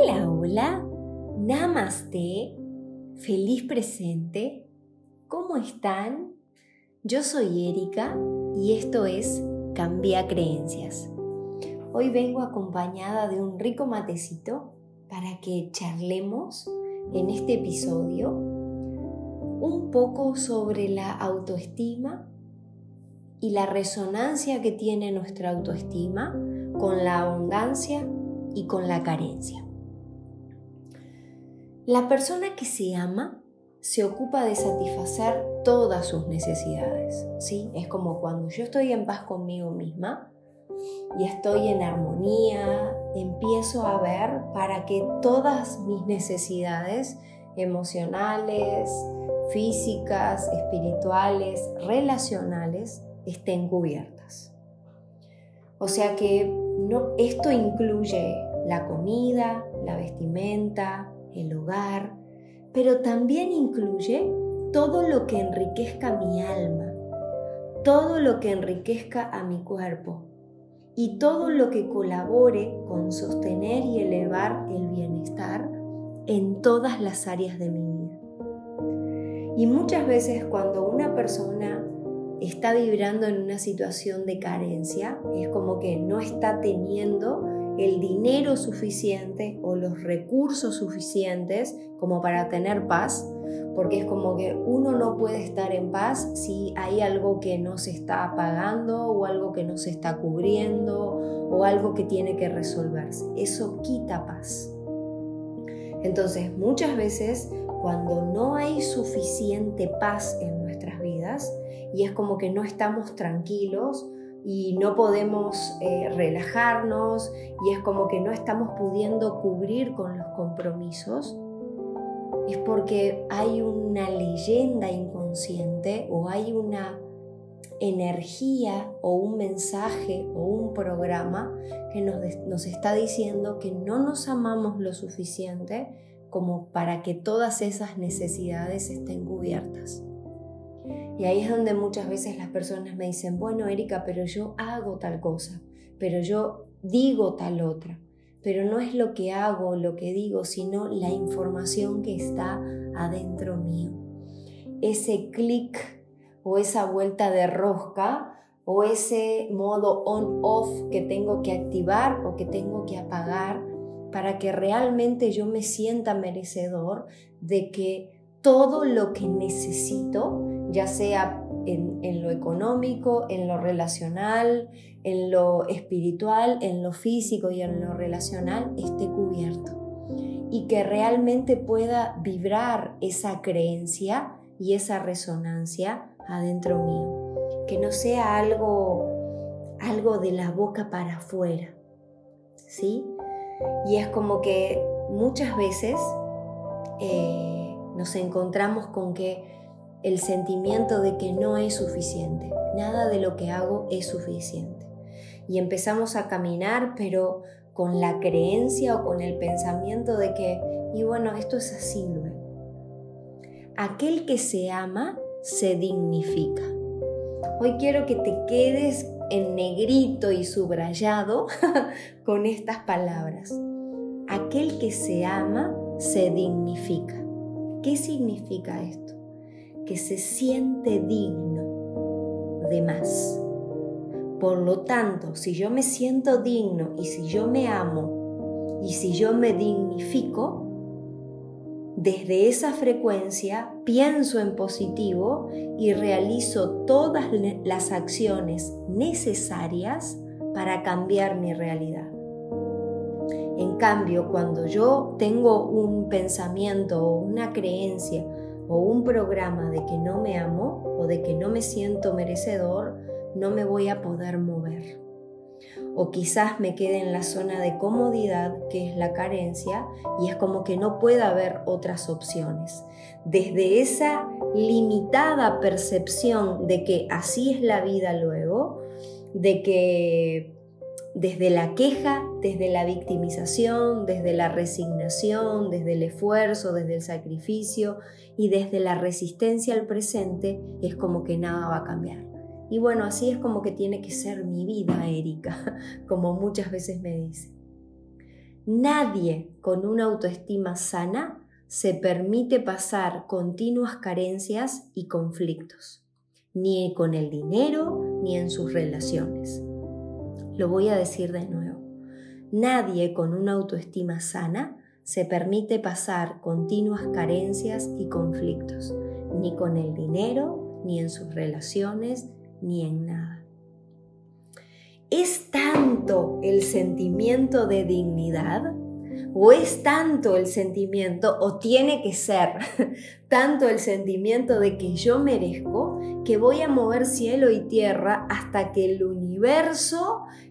Hola, hola, namaste, feliz presente, ¿cómo están? Yo soy Erika y esto es Cambia Creencias. Hoy vengo acompañada de un rico matecito para que charlemos en este episodio un poco sobre la autoestima y la resonancia que tiene nuestra autoestima con la abundancia y con la carencia. La persona que se ama se ocupa de satisfacer todas sus necesidades, ¿sí? Es como cuando yo estoy en paz conmigo misma y estoy en armonía, empiezo a ver para que todas mis necesidades emocionales, físicas, espirituales, relacionales estén cubiertas. O sea que esto incluye la comida, la vestimenta, el hogar, pero también incluye todo lo que enriquezca mi alma, todo lo que enriquezca a mi cuerpo y todo lo que colabore con sostener y elevar el bienestar en todas las áreas de mi vida. Y muchas veces cuando una persona está vibrando en una situación de carencia, es como que no está teniendo el dinero suficiente o los recursos suficientes como para tener paz, porque es como que uno no puede estar en paz si hay algo que no se está pagando o algo que no se está cubriendo o algo que tiene que resolverse. Eso quita paz. Entonces, muchas veces cuando no hay suficiente paz en nuestras vidas y es como que no estamos tranquilos y no podemos eh, relajarnos y es como que no estamos pudiendo cubrir con los compromisos, es porque hay una leyenda inconsciente o hay una energía o un mensaje o un programa que nos, nos está diciendo que no nos amamos lo suficiente como para que todas esas necesidades estén cubiertas. Y ahí es donde muchas veces las personas me dicen, bueno, Erika, pero yo hago tal cosa, pero yo digo tal otra, pero no es lo que hago, lo que digo, sino la información que está adentro mío. Ese clic o esa vuelta de rosca o ese modo on-off que tengo que activar o que tengo que apagar para que realmente yo me sienta merecedor de que todo lo que necesito, ya sea en, lo económico, en lo relacional, en lo espiritual, en lo físico y en lo relacional, esté cubierto. Y que realmente pueda vibrar esa creencia y esa resonancia adentro mío. Que no sea algo, algo de la boca para afuera. ¿Sí? Y es como que muchas veces eh, nos encontramos con que el sentimiento de que no es suficiente, nada de lo que hago es suficiente. Y empezamos a caminar, pero con la creencia o con el pensamiento de que, y bueno, esto es así luego. Aquel que se ama se dignifica. Hoy quiero que te quedes en negrito y subrayado con estas palabras. Aquel que se ama se dignifica. ¿Qué significa esto? Que se siente digno de más. Por lo tanto, si yo me siento digno y si yo me amo y si yo me dignifico, desde esa frecuencia pienso en positivo y realizo todas las acciones necesarias para cambiar mi realidad. En cambio, cuando yo tengo un pensamiento o una creencia o un programa de que no me amo o de que no me siento merecedor, no me voy a poder mover o quizás me quede en la zona de comodidad, que es la carencia, y es como que no pueda haber otras opciones. Desde esa limitada percepción de que así es la vida luego, de que desde la queja, desde la victimización, desde la resignación, desde el esfuerzo, desde el sacrificio y desde la resistencia al presente, es como que nada va a cambiar. Y bueno, así es como que tiene que ser mi vida, Erika, como muchas veces me dice. Nadie con una autoestima sana se permite pasar continuas carencias y conflictos, ni con el dinero ni en sus relaciones. Lo voy a decir de nuevo. Nadie con una autoestima sana se permite pasar continuas carencias y conflictos, ni con el dinero, ni en sus relaciones, ni en nada. ¿Es tanto el sentimiento de dignidad? ¿O es tanto el sentimiento, o tiene que ser tanto el sentimiento de que yo merezco, que voy a mover cielo y tierra hasta que el universo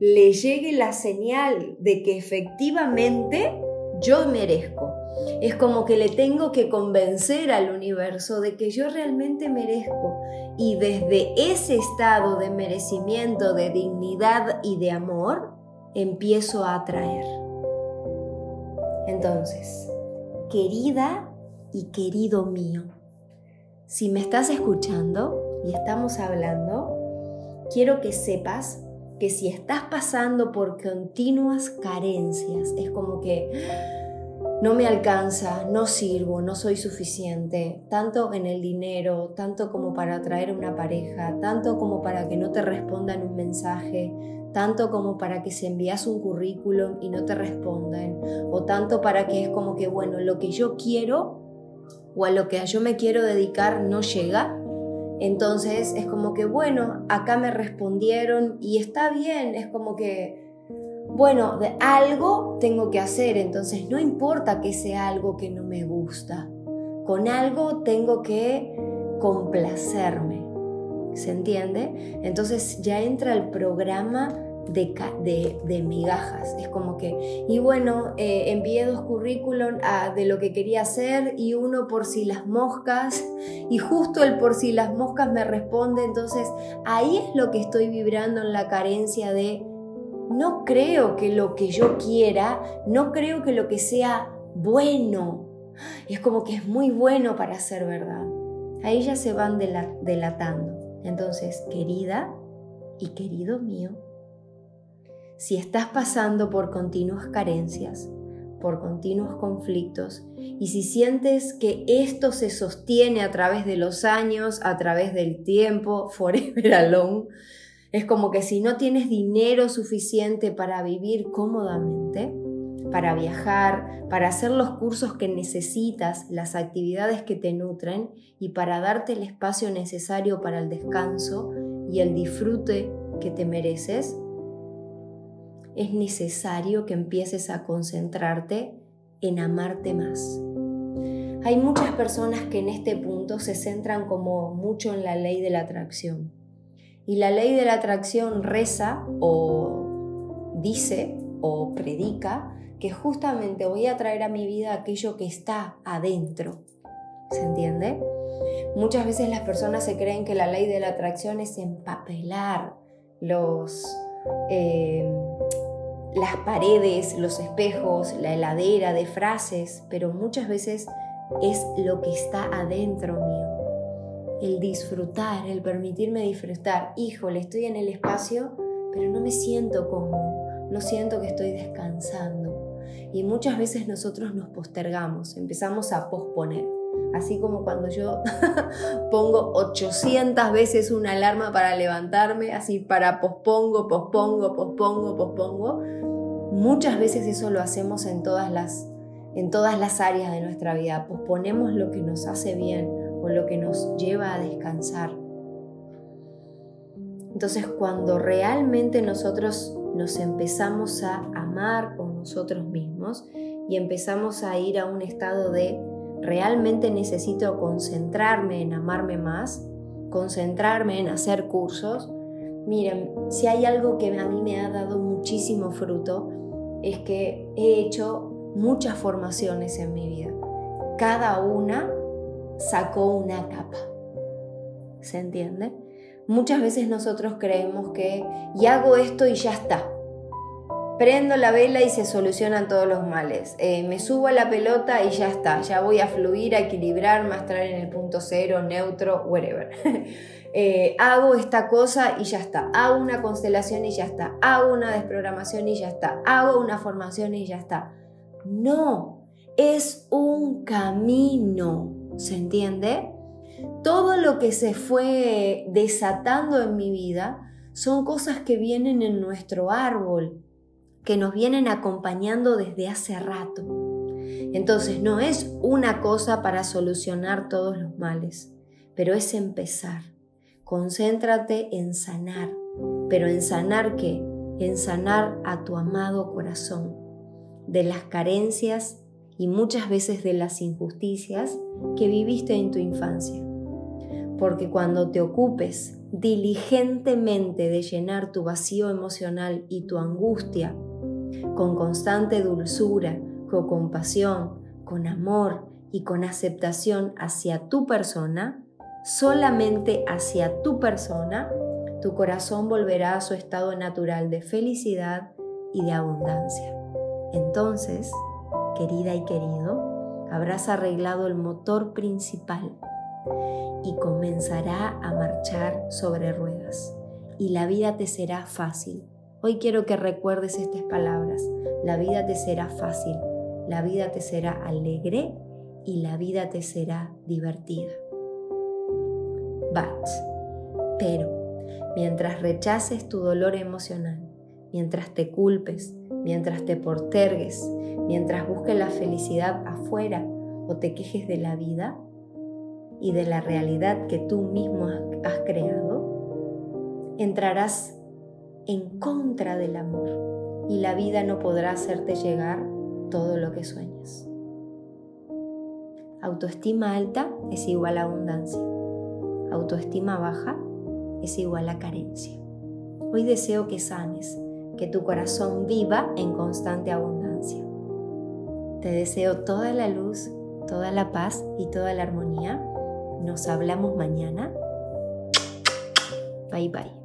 le llegue la señal de que efectivamente yo merezco? Es como que le tengo que convencer al universo de que yo realmente merezco. Y desde ese estado de merecimiento, de dignidad y de amor, empiezo a atraer. Entonces, querida y querido mío, si me estás escuchando y estamos hablando, quiero que sepas que si estás pasando por continuas carencias, es como que no me alcanza, no sirvo, no soy suficiente, tanto en el dinero, tanto como para atraer una pareja, tanto como para que no te respondan un mensaje, tanto como para que se envías un currículum y no te respondan, o tanto para que es como que, bueno, lo que yo quiero o a lo que yo me quiero dedicar no llega. Entonces es como que, bueno, acá me respondieron y está bien, es como que bueno, de algo tengo que hacer, entonces no importa que sea algo que no me gusta, con algo tengo que complacerme, ¿se entiende? Entonces ya entra el programa de, migajas. Es como que, y bueno, eh, envié dos currículum de lo que quería hacer y uno por si las moscas, y justo el por si las moscas me responde, entonces ahí es lo que estoy vibrando en la carencia de no creo que lo que yo quiera, no creo que lo que sea bueno, es como que es muy bueno para ser verdad. Ahí ya se van delatando. Entonces, querida y querido mío, si estás pasando por continuas carencias, por continuos conflictos, y si sientes que esto se sostiene a través de los años, a través del tiempo, forever alone, es como que si no tienes dinero suficiente para vivir cómodamente, para viajar, para hacer los cursos que necesitas, las actividades que te nutren y para darte el espacio necesario para el descanso y el disfrute que te mereces, es necesario que empieces a concentrarte en amarte más. Hay muchas personas que en este punto se centran como mucho en la ley de la atracción y la ley de la atracción reza o dice o predica que justamente voy a traer a mi vida aquello que está adentro. ¿Se entiende? Muchas veces las personas se creen que la ley de la atracción es empapelar los, eh, las paredes, los espejos, la heladera de frases, pero muchas veces es lo que está adentro mío el disfrutar, el permitirme disfrutar. Híjole, estoy en el espacio, pero no me siento como, no siento que estoy descansando. Y muchas veces nosotros nos postergamos, empezamos a posponer. Así como cuando yo pongo 800 veces una alarma para levantarme, así para pospongo, pospongo, pospongo, pospongo. Muchas veces eso lo hacemos en todas las, en todas las áreas de nuestra vida. Posponemos lo que nos hace bien, o lo que nos lleva a descansar. Entonces cuando realmente nosotros nos empezamos a amar con nosotros mismos y empezamos a ir a un estado de realmente necesito concentrarme en amarme más, concentrarme en hacer cursos, miren, si hay algo que a mí me ha dado muchísimo fruto, es que he hecho muchas formaciones en mi vida. Cada una sacó una capa. ¿Se entiende? Muchas veces nosotros creemos que y hago esto y ya está. Prendo la vela y se solucionan todos los males. Eh, me subo a la pelota y ya está. Ya voy a fluir, a equilibrar, a estar en el punto cero, neutro, whatever. Eh, hago esta cosa y ya está. Hago una constelación y ya está. Hago una desprogramación y ya está. Hago una formación y ya está. No, es un camino, ¿se entiende? Todo lo que se fue desatando en mi vida son cosas que vienen en nuestro árbol, que nos vienen acompañando desde hace rato. Entonces no es una cosa para solucionar todos los males, pero es empezar. Concéntrate en sanar, pero en sanar qué? En sanar a tu amado corazón de las carencias y muchas veces de las injusticias que viviste en tu infancia. Porque cuando te ocupes diligentemente de llenar tu vacío emocional y tu angustia con constante dulzura, con compasión, con amor y con aceptación hacia tu persona, solamente hacia tu persona, tu corazón volverá a su estado natural de felicidad y de abundancia. Entonces, querida y querido, habrás arreglado el motor principal y comenzará a marchar sobre ruedas y la vida te será fácil. Hoy quiero que recuerdes estas palabras. La vida te será fácil, la vida te será alegre y la vida te será divertida. But, pero, mientras rechaces tu dolor emocional, mientras te culpes, mientras te portergues, mientras busques la felicidad afuera o te quejes de la vida, y de la realidad que tú mismo has creado, entrarás en contra del amor y la vida no podrá hacerte llegar todo lo que sueñas. Autoestima alta es igual a abundancia. Autoestima baja es igual a carencia. Hoy deseo que sanes, que tu corazón viva en constante abundancia. Te deseo toda la luz, toda la paz y toda la armonía nos hablamos mañana. Bye bye.